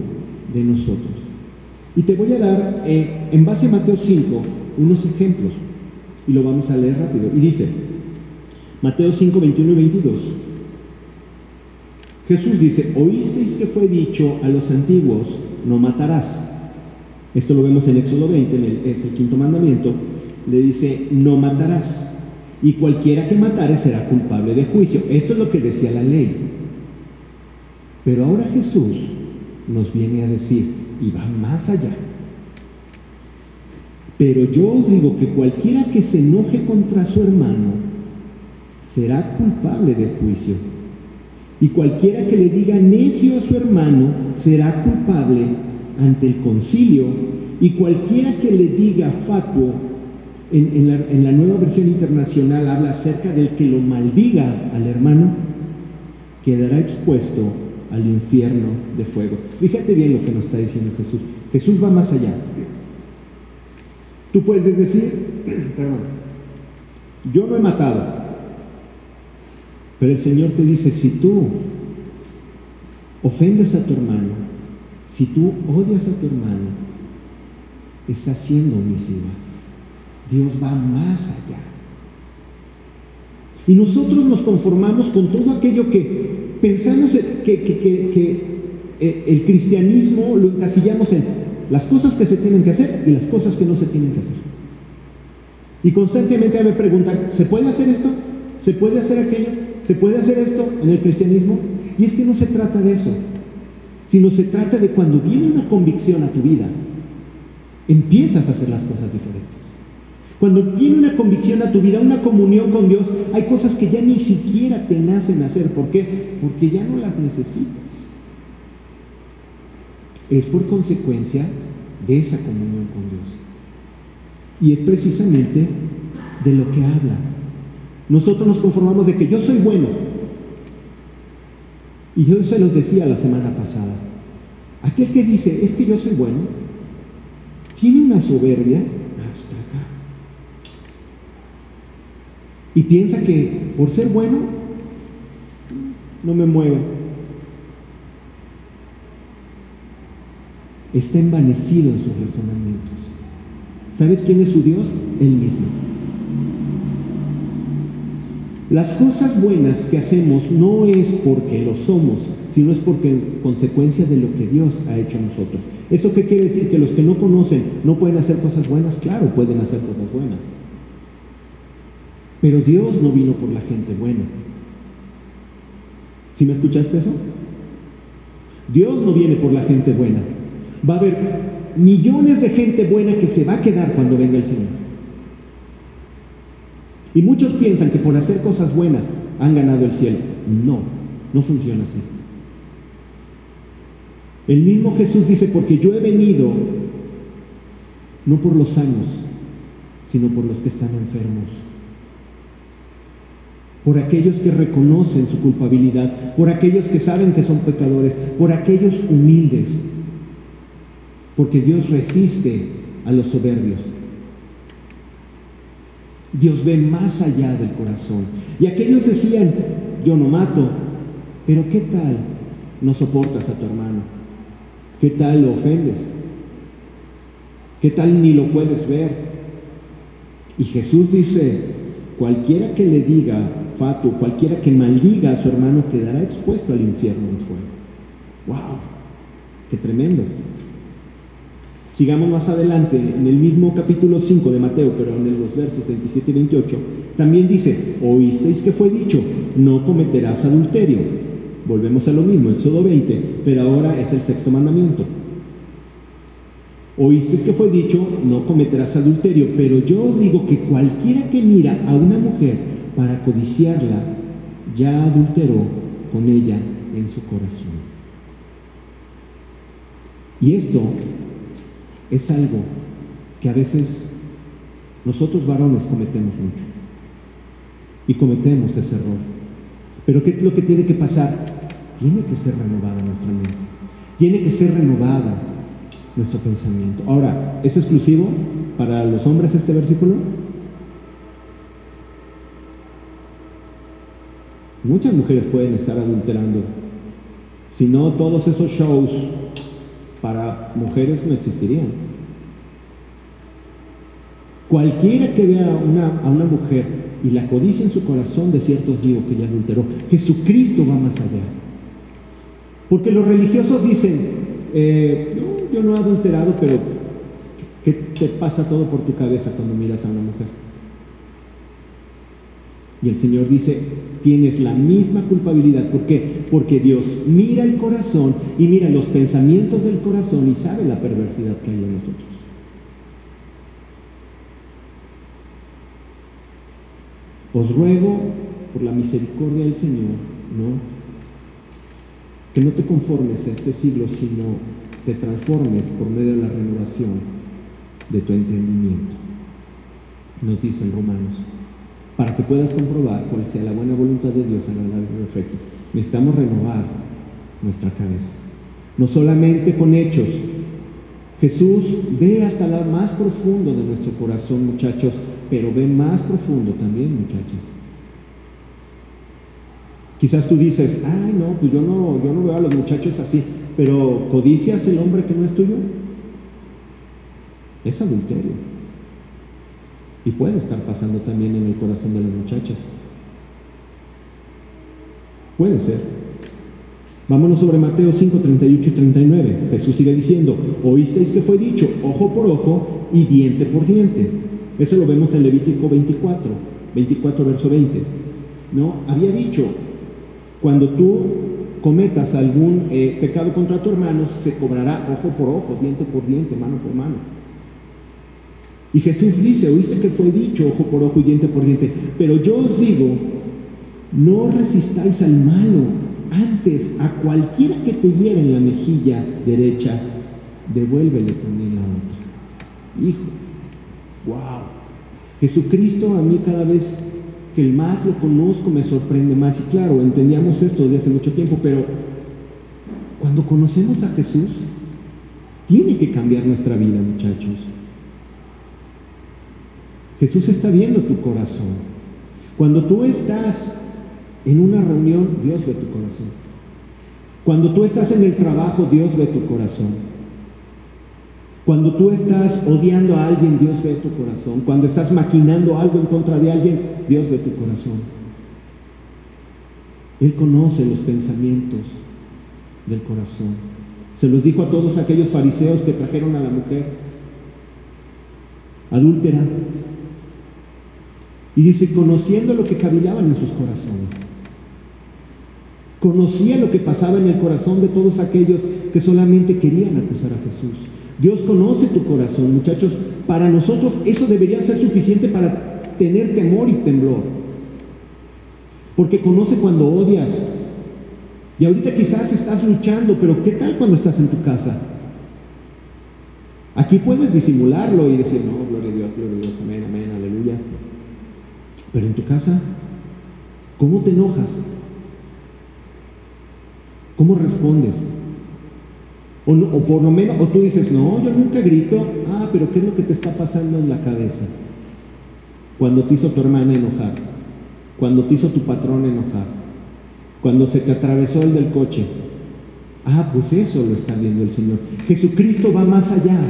de nosotros. Y te voy a dar, eh, en base a Mateo 5, unos ejemplos. Y lo vamos a leer rápido. Y dice, Mateo 5, 21 y 22. Jesús dice, oísteis que fue dicho a los antiguos, no matarás. Esto lo vemos en Éxodo 20, es el quinto mandamiento. Le dice, no matarás. Y cualquiera que matare será culpable de juicio. Esto es lo que decía la ley. Pero ahora Jesús nos viene a decir, y va más allá. Pero yo os digo que cualquiera que se enoje contra su hermano será culpable de juicio. Y cualquiera que le diga necio a su hermano será culpable ante el concilio. Y cualquiera que le diga fatuo, en, la, en la nueva versión internacional habla acerca del que lo maldiga al hermano, quedará expuesto al infierno de fuego. Fíjate bien lo que nos está diciendo Jesús. Jesús va más allá. Tú puedes decir, perdón, yo no he matado, pero el Señor te dice, si tú ofendes a tu hermano, si tú odias a tu hermano, estás siendo homicida. Dios va más allá. Y nosotros nos conformamos con todo aquello que pensamos que, eh, el cristianismo lo encasillamos en las cosas que se tienen que hacer y las cosas que no se tienen que hacer. Y constantemente me preguntan, ¿se puede hacer esto? ¿Se puede hacer aquello? ¿Se puede hacer esto en el cristianismo? Y es que no se trata de eso, sino se trata de cuando viene una convicción a tu vida, empiezas a hacer las cosas diferentes. Cuando viene una convicción a tu vida, una comunión con Dios, hay cosas que ya ni siquiera te nacen hacer. ¿Por qué? Porque ya no las necesitas. Es por consecuencia de esa comunión con Dios. Y es precisamente de lo que habla. Nosotros nos conformamos de que yo soy bueno. Y yo se los decía la semana pasada. Aquel que dice, es que yo soy bueno, tiene una soberbia hasta acá. Y piensa que por ser bueno, no me mueve. Está envanecido en sus razonamientos. ¿Sabes quién es su Dios? Él mismo. Las cosas buenas que hacemos no es porque lo somos, sino es porque consecuencia de lo que Dios ha hecho en nosotros. ¿Eso qué quiere decir? Que los que no conocen no pueden hacer cosas buenas, claro, pueden hacer cosas buenas. Pero Dios no vino por la gente buena. ¿Sí me escuchaste eso? Dios no viene por la gente buena. Va a haber millones de gente buena que se va a quedar cuando venga el Señor. Y muchos piensan que por hacer cosas buenas han ganado el cielo. No, no funciona así. El mismo Jesús dice, porque yo he venido no por los sanos, sino por los que están enfermos. Por aquellos que reconocen su culpabilidad, por aquellos que saben que son pecadores, por aquellos humildes. Porque Dios resiste a los soberbios. Dios ve más allá del corazón. Y aquellos decían, yo no mato, pero ¿qué tal no soportas a tu hermano? ¿Qué tal lo ofendes? ¿Qué tal ni lo puedes ver? Y Jesús dice, cualquiera que le diga fatuo, cualquiera que maldiga a su hermano quedará expuesto al infierno de fuego. ¡Wow! ¡Qué tremendo! Sigamos más adelante, en el mismo capítulo 5 de Mateo, pero en los versos 27 y 28, también dice, oísteis que fue dicho, no cometerás adulterio. Volvemos a lo mismo, Éxodo 20, pero ahora es el sexto mandamiento. Oísteis que fue dicho, no cometerás adulterio, pero yo os digo que cualquiera que mira a una mujer para codiciarla, ya adulteró con ella en su corazón. Y esto es algo que a veces nosotros varones cometemos mucho. Y cometemos ese error. Pero ¿qué es lo que tiene que pasar? tiene que ser renovada nuestra mente, tiene que ser renovada nuestro pensamiento. Ahora, ¿es exclusivo para los hombres este versículo? Muchas mujeres pueden estar adulterando. Si no, todos esos shows para mujeres no existirían. Cualquiera que vea a una mujer y la codicia en su corazón, de ciertos digo que ya adulteró. Jesucristo va más allá. Porque los religiosos dicen, eh, yo no he adulterado, pero ¿qué te pasa todo por tu cabeza cuando miras a una mujer? Y el Señor dice, tienes la misma culpabilidad. ¿Por qué? Porque Dios mira el corazón y mira los pensamientos del corazón y sabe la perversidad que hay en nosotros. Os ruego por la misericordia del Señor, ¿no? Que no te conformes a este siglo, sino te transformes por medio de la renovación de tu entendimiento. Nos dicen Romanos, para que puedas comprobar cuál sea la buena voluntad de Dios, agradable y perfecto. Necesitamos renovar nuestra cabeza. No solamente con hechos. Jesús ve hasta lo más profundo de nuestro corazón, muchachos, pero ve más profundo también, muchachos. Quizás tú dices, ay no, pues yo no, yo no veo a los muchachos así, pero ¿codicias el hombre que no es tuyo? Es adulterio. Y puede estar pasando también en el corazón de las muchachas. Puede ser. Vámonos sobre Mateo 5, 38 y 39. Jesús sigue diciendo, oísteis que fue dicho, ojo por ojo y diente por diente. Eso lo vemos en Levítico 24, 24 verso 20. ¿No? Había dicho, cuando tú cometas algún eh, pecado contra tu hermano, se cobrará ojo por ojo, diente por diente, mano por mano. Y Jesús dice, oíste que fue dicho ojo por ojo y diente por diente, pero yo os digo, no resistáis al malo, antes a cualquiera que te lleve en la mejilla derecha, devuélvele también la otra. Hijo, wow. Jesucristo a mí cada vez que el más lo conozco me sorprende más. Y claro, entendíamos esto desde hace mucho tiempo, pero cuando conocemos a Jesús, tiene que cambiar nuestra vida, muchachos. Jesús está viendo tu corazón. Cuando tú estás en una reunión, Dios ve tu corazón. Cuando tú estás en el trabajo, Dios ve tu corazón. Cuando tú estás odiando a alguien, Dios ve tu corazón. Cuando estás maquinando algo en contra de alguien, Dios ve tu corazón. Él conoce los pensamientos del corazón. Se los dijo a todos aquellos fariseos que trajeron a la mujer adúltera. Y dice, conociendo lo que cavilaban en sus corazones. Conocía lo que pasaba en el corazón de todos aquellos que solamente querían acusar a Jesús. Dios conoce tu corazón, muchachos. Para nosotros eso debería ser suficiente para tener temor y temblor. Porque conoce cuando odias. Y ahorita quizás estás luchando, pero ¿qué tal cuando estás en tu casa? Aquí puedes disimularlo y decir, no, gloria a Dios, gloria a Dios, amén, amén, aleluya. Pero en tu casa, ¿cómo te enojas? ¿Cómo respondes? O, por lo menos, o tú dices, no, yo nunca grito. Ah, pero ¿qué es lo que te está pasando en la cabeza? Cuando te hizo tu hermana enojar, cuando te hizo tu patrón enojar, cuando se te atravesó el del coche. Ah, pues eso lo está viendo el Señor. Jesucristo va más allá.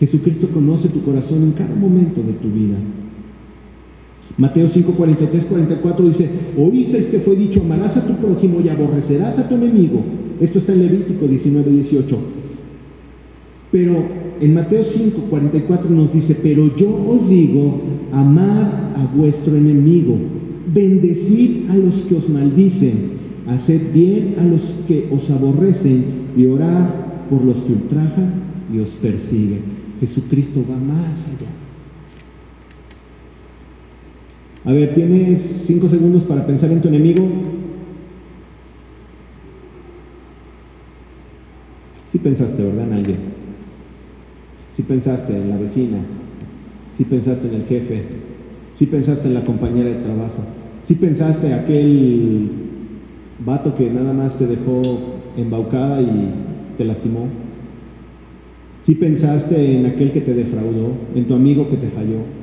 Jesucristo conoce tu corazón en cada momento de tu vida. Mateo 5, 43, 44 dice, oísteis que fue dicho, amarás a tu prójimo y aborrecerás a tu enemigo. Esto está en Levítico 19, 18. Pero en Mateo 5, 44 nos dice, pero yo os digo, amad a vuestro enemigo, bendecid a los que os maldicen, haced bien a los que os aborrecen y orad por los que ultrajan y os persiguen. Jesucristo va más allá. A ver, tienes cinco segundos para pensar en tu enemigo. Si pensaste, ¿verdad, en alguien? Si pensaste en la vecina, si pensaste en el jefe, si pensaste en la compañera de trabajo, si pensaste aquel vato que nada más te dejó embaucada y te lastimó. Si pensaste en aquel que te defraudó, en tu amigo que te falló.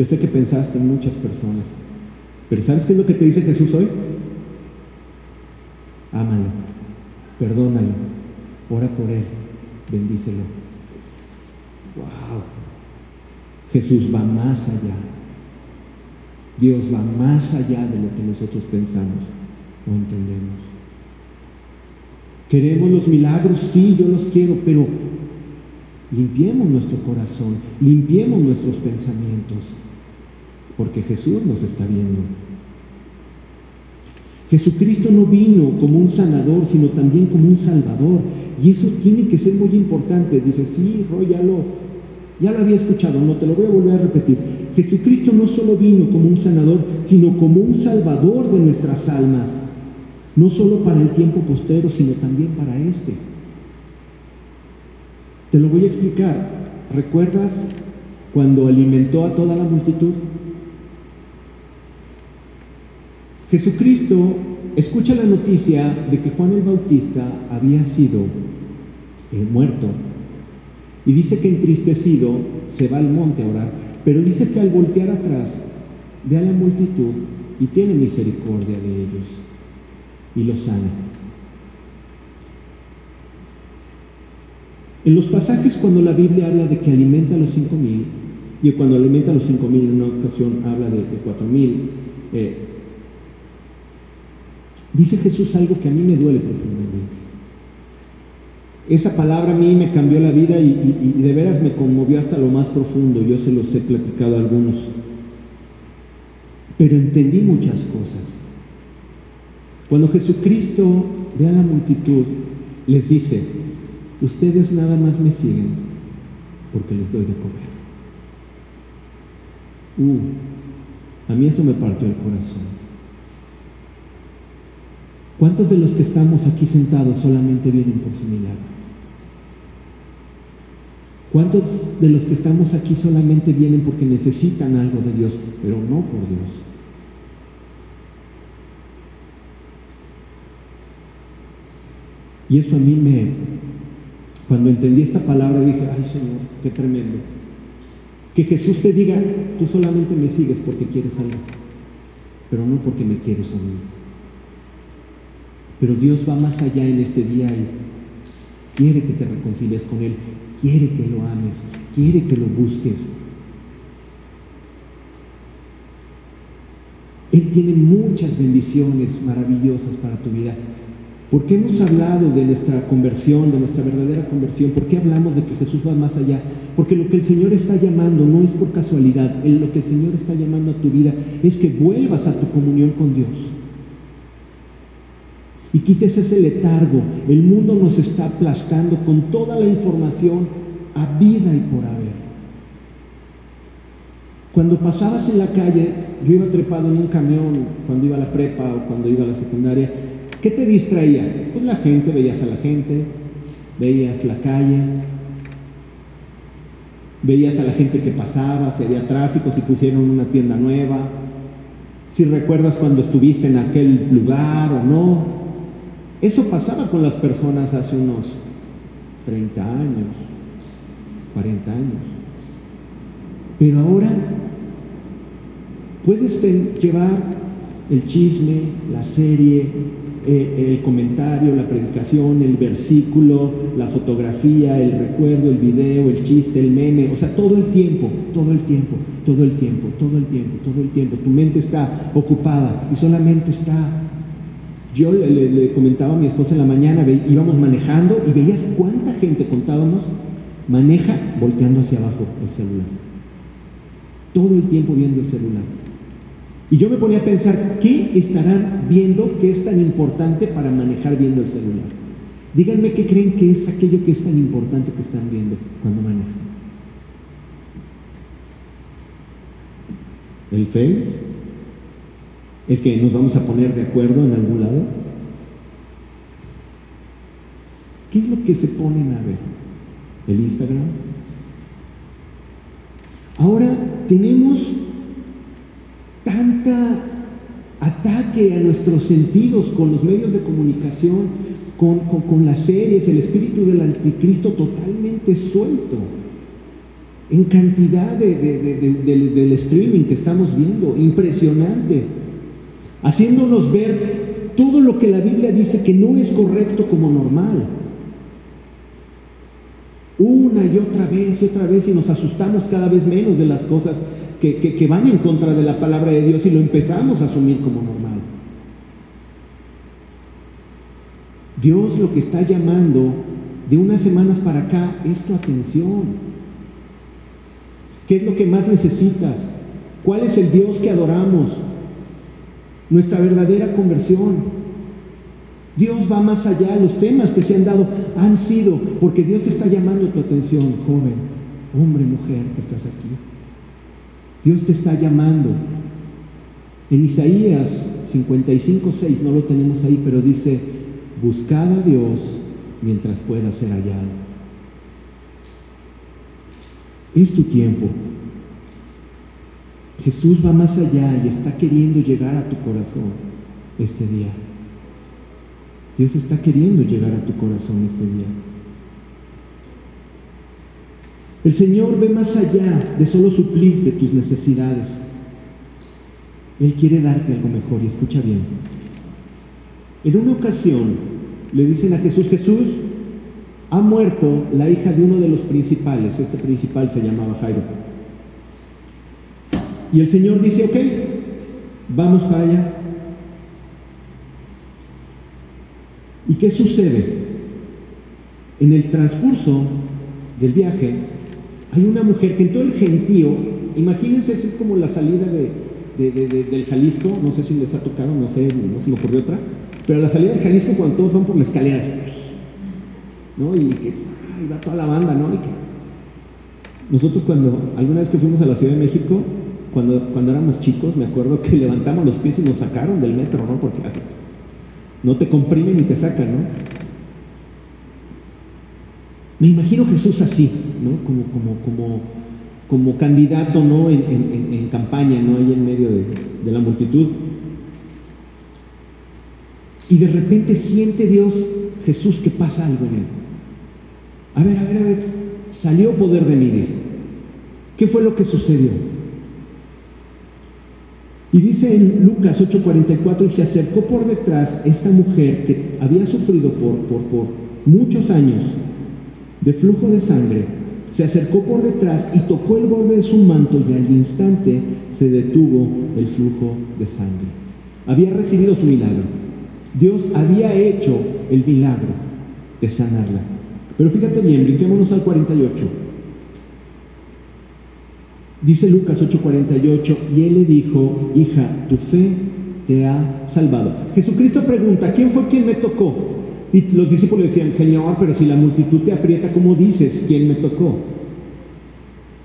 Yo sé que pensaste en muchas personas, pero ¿sabes qué es lo que te dice Jesús hoy? Ámalo, perdónalo, ora por él, bendícelo. Wow. Jesús va más allá. Dios va más allá de lo que nosotros pensamos o entendemos. Queremos los milagros, sí, yo los quiero, pero limpiemos nuestro corazón, limpiemos nuestros pensamientos, porque Jesús nos está viendo. Jesucristo no vino como un sanador, sino también como un salvador. Y eso tiene que ser muy importante. Dice, sí, Roy, ya lo, ya lo había escuchado, no te lo voy a volver a repetir. Jesucristo no solo vino como un sanador, sino como un salvador de nuestras almas, no solo para el tiempo postero, sino también para este. Te lo voy a explicar. ¿Recuerdas cuando alimentó a toda la multitud? Jesucristo escucha la noticia de que Juan el Bautista había sido eh, muerto y dice que entristecido se va al monte a orar, pero dice que al voltear atrás ve a la multitud y tiene misericordia de ellos y los sana. En los pasajes cuando la Biblia habla de que alimenta a los cinco mil, y cuando alimenta a los cinco mil en una ocasión habla de, cuatro mil, eh, dice Jesús algo que a mí me duele profundamente. Esa palabra a mí me cambió la vida y, de veras me conmovió hasta lo más profundo. Yo se los he platicado a algunos. Pero entendí muchas cosas. Cuando Jesucristo ve a la multitud, les dice, ustedes nada más me siguen porque les doy de comer. Uh, a mí eso me partió el corazón. ¿Cuántos de los que estamos aquí sentados solamente vienen por su milagro? ¿Cuántos de los que estamos aquí solamente vienen porque necesitan algo de Dios, pero no por Dios? Y eso a mí me, cuando entendí esta palabra dije, ay Señor, qué tremendo. Que Jesús te diga, tú solamente me sigues porque quieres algo, pero no porque me quieres a mí. Pero Dios va más allá en este día y quiere que te reconcilies con Él, quiere que lo ames, quiere que lo busques. Él tiene muchas bendiciones maravillosas para tu vida. ¿Por qué hemos hablado de nuestra conversión, de nuestra verdadera conversión? ¿Por qué hablamos de que Jesús va más allá? Porque lo que el Señor está llamando no es por casualidad. Lo que el Señor está llamando a tu vida es que vuelvas a tu comunión con Dios y quites ese letargo. El mundo nos está aplastando con toda la información a vida y por haber. Cuando pasabas en la calle, yo iba trepado en un camión cuando iba a la prepa o cuando iba a la secundaria, ¿qué te distraía? Pues la gente, veías a la gente, veías la calle, veías a la gente que pasaba, si había tráfico, si pusieron una tienda nueva, si recuerdas cuando estuviste en aquel lugar o no, eso pasaba con las personas hace unos 30 años, 40 años. Pero ahora puedes llevar el chisme, la serie, eh, el comentario, la predicación, el versículo, la fotografía, el recuerdo, el video, el chiste, el meme, o sea, todo el tiempo, todo el tiempo, todo el tiempo, todo el tiempo, todo el tiempo. Tu mente está ocupada y solamente está yo le, comentaba a mi esposa en la mañana, íbamos manejando y veías cuánta gente contábamos maneja volteando hacia abajo el celular. Todo el tiempo viendo el celular. Y yo me ponía a pensar, ¿qué estarán viendo que es tan importante para manejar viendo el celular? Díganme qué creen que es aquello que es tan importante que están viendo cuando manejan. ¿El Face? ¿El que nos vamos a poner de acuerdo en algún lado? ¿Qué es lo que se ponen a ver? ¿El Instagram? Ahora tenemos tanta ataque a nuestros sentidos con los medios de comunicación, con, las series, el espíritu del anticristo totalmente suelto, en cantidad del streaming que estamos viendo, impresionante haciéndonos ver todo lo que la Biblia dice que no es correcto como normal. Una y otra vez y otra vez y nos asustamos cada vez menos de las cosas que, que van en contra de la palabra de Dios y lo empezamos a asumir como normal. Dios lo que está llamando de unas semanas para acá es tu atención. ¿Qué es lo que más necesitas? ¿Cuál es el Dios que adoramos? Nuestra verdadera conversión. Dios va más allá, los temas que se han dado han sido porque Dios está llamando tu atención, joven, hombre, mujer que estás aquí. Dios te está llamando. En Isaías 55, 6, no lo tenemos ahí, pero dice, buscad a Dios mientras pueda ser hallado. Es tu tiempo. Jesús va más allá y está queriendo llegar a tu corazón este día. Dios está queriendo llegar a tu corazón este día. El Señor ve más allá de solo suplirte tus necesidades. Él quiere darte algo mejor y escucha bien. En una ocasión le dicen a Jesús, Jesús, ha muerto la hija de uno de los principales, este principal se llamaba Jairo. Y el Señor dice, ok, vamos para allá. ¿Y qué sucede? En el transcurso del viaje hay una mujer que en todo el gentío, imagínense, es como la salida del Jalisco, no sé si les ha tocado, no sé, no se me ocurrió otra, pero la salida del Jalisco cuando todos van por la escalera, ¿no? Y que va toda la banda, ¿no? Y que nosotros cuando, alguna vez que fuimos a la Ciudad de México, cuando, cuando éramos chicos, me acuerdo que levantamos los pies y nos sacaron del metro, ¿no? Porque no te comprimen y te sacan, ¿no? Me imagino Jesús así, ¿no? Como, como, como, como candidato, ¿no? En, campaña, ¿no? Ahí en medio de, de la multitud. Y de repente siente Dios, Jesús, que pasa algo en él. A ver, a ver, a ver, salió poder de mí, dice. ¿Qué fue lo que sucedió? Y dice en Lucas 8:44, y se acercó por detrás esta mujer que había sufrido por, por, por muchos años de flujo de sangre, se acercó por detrás y tocó el borde de su manto y al instante se detuvo el flujo de sangre. Había recibido su milagro. Dios había hecho el milagro de sanarla. Pero fíjate bien, brinquémonos al 48. Dice Lucas 8:48, y él le dijo, hija, tu fe te ha salvado. Jesucristo pregunta, ¿quién fue quien me tocó? Y los discípulos decían, Señor, pero si la multitud te aprieta, ¿cómo dices quién me tocó?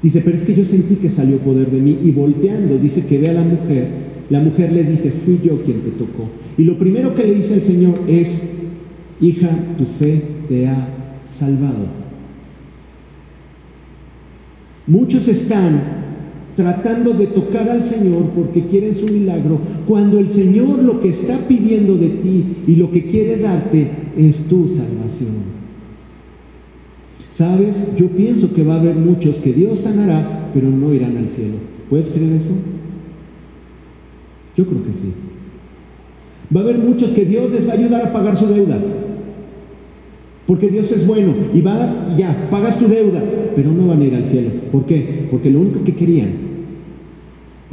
Dice, pero es que yo sentí que salió poder de mí y volteando, dice que ve a la mujer, la mujer le dice, fui yo quien te tocó. Y lo primero que le dice el Señor es, hija, tu fe te ha salvado. Muchos están tratando de tocar al Señor porque quieren su milagro, cuando el Señor lo que está pidiendo de ti y lo que quiere darte es tu salvación. ¿Sabes? Yo pienso que va a haber muchos que Dios sanará, pero no irán al cielo. ¿Puedes creer eso? Yo creo que sí. Va a haber muchos que Dios les va a ayudar a pagar su deuda. Porque Dios es bueno y va, ya, pagas tu deuda, pero no van a ir al cielo. ¿Por qué? Porque lo único que querían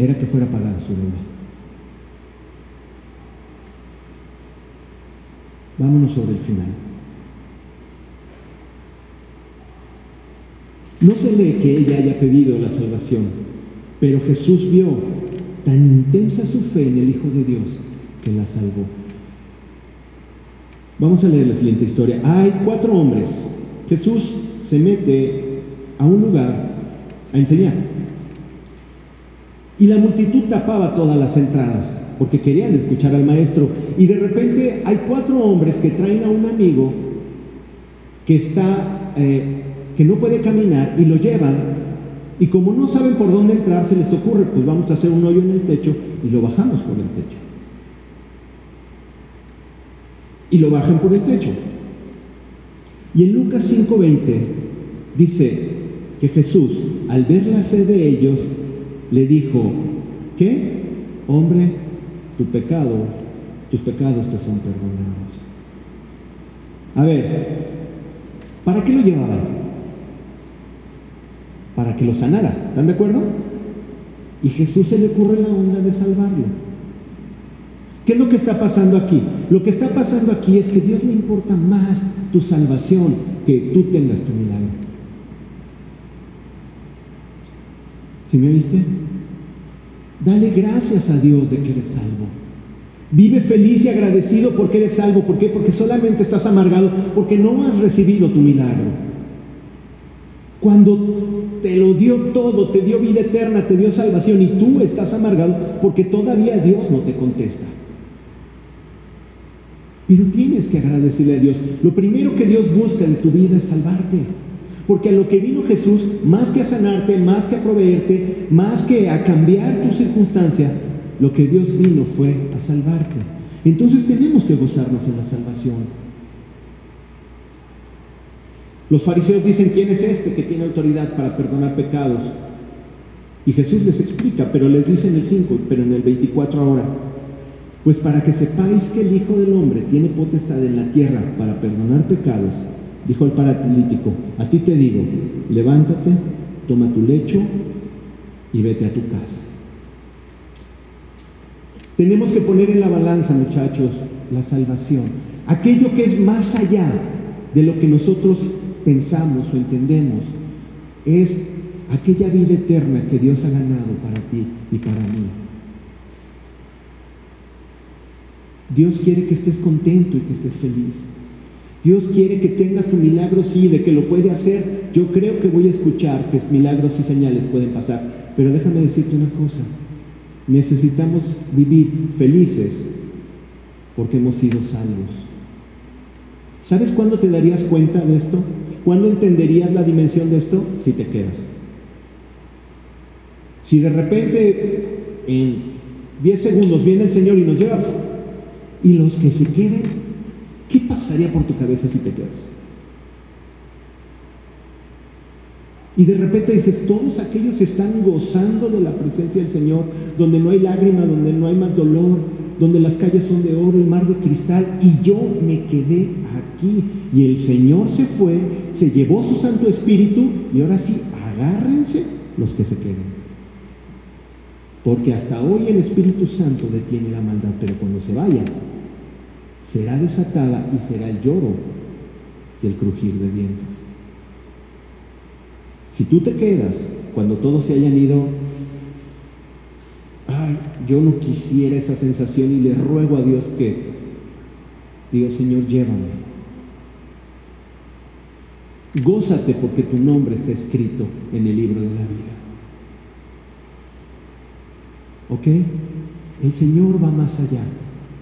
era que fuera pagada su deuda. Vámonos sobre el final. No se lee que ella haya pedido la salvación, pero Jesús vio tan intensa su fe en el Hijo de Dios que la salvó. Vamos a leer la siguiente historia. Hay cuatro hombres. Jesús se mete a un lugar a enseñar. Y la multitud tapaba todas las entradas porque querían escuchar al maestro. Y de repente hay cuatro hombres que traen a un amigo que está, eh, que no puede caminar y lo llevan. Y como no saben por dónde entrar, se les ocurre, pues vamos a hacer un hoyo en el techo y lo bajamos por el techo. y lo bajan por el techo. Y en Lucas 5:20 dice que Jesús, al ver la fe de ellos, le dijo, ¿qué? Hombre, tu pecado, tus pecados te son perdonados. A ver, ¿para qué lo llevaba? Para que lo sanara, ¿están de acuerdo? Y Jesús se le ocurre la onda de salvarlo. ¿Qué es lo que está pasando aquí? Lo que está pasando aquí es que Dios le importa más tu salvación que tú tengas tu milagro. ¿Sí me viste? Dale gracias a Dios de que eres salvo. Vive feliz y agradecido porque eres salvo. ¿Por qué? Porque solamente estás amargado porque no has recibido tu milagro. Cuando te lo dio todo, te dio vida eterna, te dio salvación y tú estás amargado porque todavía Dios no te contesta. Pero tienes que agradecerle a Dios. Lo primero que Dios busca en tu vida es salvarte. Porque a lo que vino Jesús, más que a sanarte, más que a proveerte, más que a cambiar tu circunstancia, lo que Dios vino fue a salvarte. Entonces tenemos que gozarnos en la salvación. Los fariseos dicen, ¿quién es este que tiene autoridad para perdonar pecados? Y Jesús les explica, pero les dice en el 5, pero en el 24 ahora, pues para que sepáis que el Hijo del Hombre tiene potestad en la tierra para perdonar pecados, dijo el paralítico, a ti te digo, levántate, toma tu lecho y vete a tu casa. Tenemos que poner en la balanza, muchachos, la salvación, aquello que es más allá de lo que nosotros pensamos o entendemos, es aquella vida eterna que Dios ha ganado para ti y para mí. Dios quiere que estés contento y que estés feliz. Dios quiere que tengas tu milagro, sí, de que lo puede hacer. Yo creo que voy a escuchar que milagros y señales pueden pasar. Pero déjame decirte una cosa. Necesitamos vivir felices porque hemos sido salvos. ¿Sabes cuándo te darías cuenta de esto? ¿Cuándo entenderías la dimensión de esto? Si te quedas. Si de repente en 10 segundos viene el Señor y nos lleva y los que se queden, ¿qué pasaría por tu cabeza si te quedas? Y de repente dices, todos aquellos están gozando de la presencia del Señor, donde no hay lágrima, donde no hay más dolor, donde las calles son de oro, el mar de cristal, y yo me quedé aquí. Y el Señor se fue, se llevó su Santo Espíritu, y ahora sí, agárrense los que se queden. Porque hasta hoy el Espíritu Santo detiene la maldad, pero cuando se vaya, será desatada y será el lloro y el crujir de dientes. Si tú te quedas cuando todos se hayan ido, ay, yo no quisiera esa sensación y le ruego a Dios que, digo, Señor, llévame. Gózate porque tu nombre está escrito en el libro de la vida. ¿Ok? El Señor va más allá.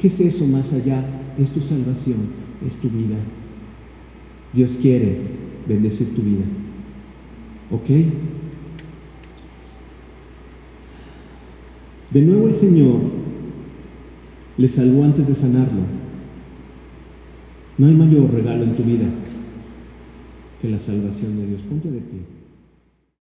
¿Qué es eso más allá? Es tu salvación, es tu vida. Dios quiere bendecir tu vida. ¿Ok? De nuevo el Señor le salvó antes de sanarlo. No hay mayor regalo en tu vida que la salvación de Dios. Ponte de pie.